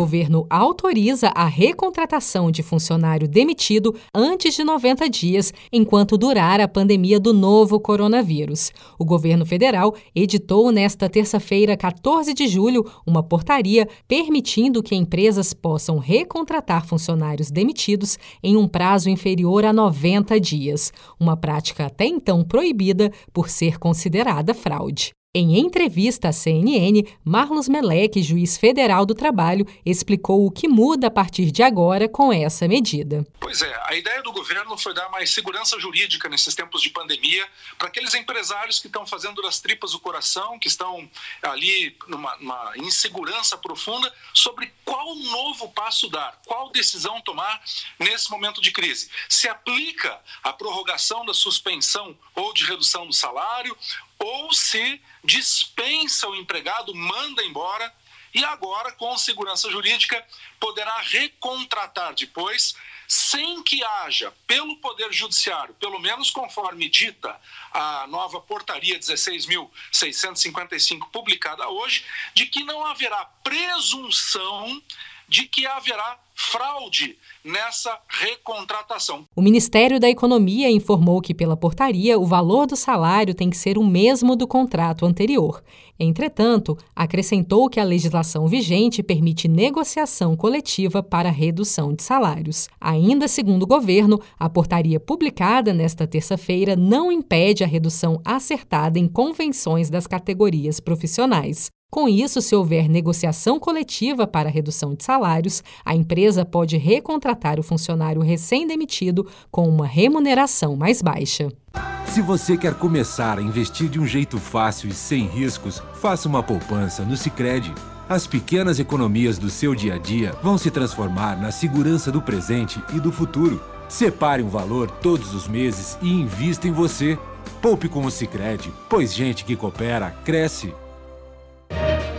Governo autoriza a recontratação de funcionário demitido antes de 90 dias, enquanto durar a pandemia do novo coronavírus. O governo federal editou nesta terça-feira, 14 de julho, uma portaria permitindo que empresas possam recontratar funcionários demitidos em um prazo inferior a 90 dias, uma prática até então proibida por ser considerada fraude. Em entrevista à CNN, Marlos Meleque, juiz federal do trabalho, explicou o que muda a partir de agora com essa medida. Pois é, a ideia do governo foi dar mais segurança jurídica nesses tempos de pandemia para aqueles empresários que estão fazendo das tripas o coração, que estão ali numa, numa insegurança profunda sobre qual novo passo dar, qual decisão tomar nesse momento de crise. Se aplica a prorrogação da suspensão ou de redução do salário, ou se dispensa o empregado, manda embora e agora, com segurança jurídica, poderá recontratar depois, sem que haja, pelo Poder Judiciário, pelo menos conforme dita a nova portaria 16.655, publicada hoje, de que não haverá presunção de que haverá fraude nessa recontratação. O Ministério da Economia informou que, pela portaria, o valor do salário tem que ser o mesmo do contrato anterior. Entretanto, acrescentou que a legislação vigente permite negociação coletiva para redução de salários. Ainda segundo o governo, a portaria publicada nesta terça-feira não impede a redução acertada em convenções das categorias profissionais. Com isso, se houver negociação coletiva para redução de salários, a empresa pode recontratar o funcionário recém-demitido com uma remuneração mais baixa. Se você quer começar a investir de um jeito fácil e sem riscos, faça uma poupança no Sicredi. As pequenas economias do seu dia a dia vão se transformar na segurança do presente e do futuro. Separe um valor todos os meses e invista em você. Poupe com o Sicredi, pois gente que coopera cresce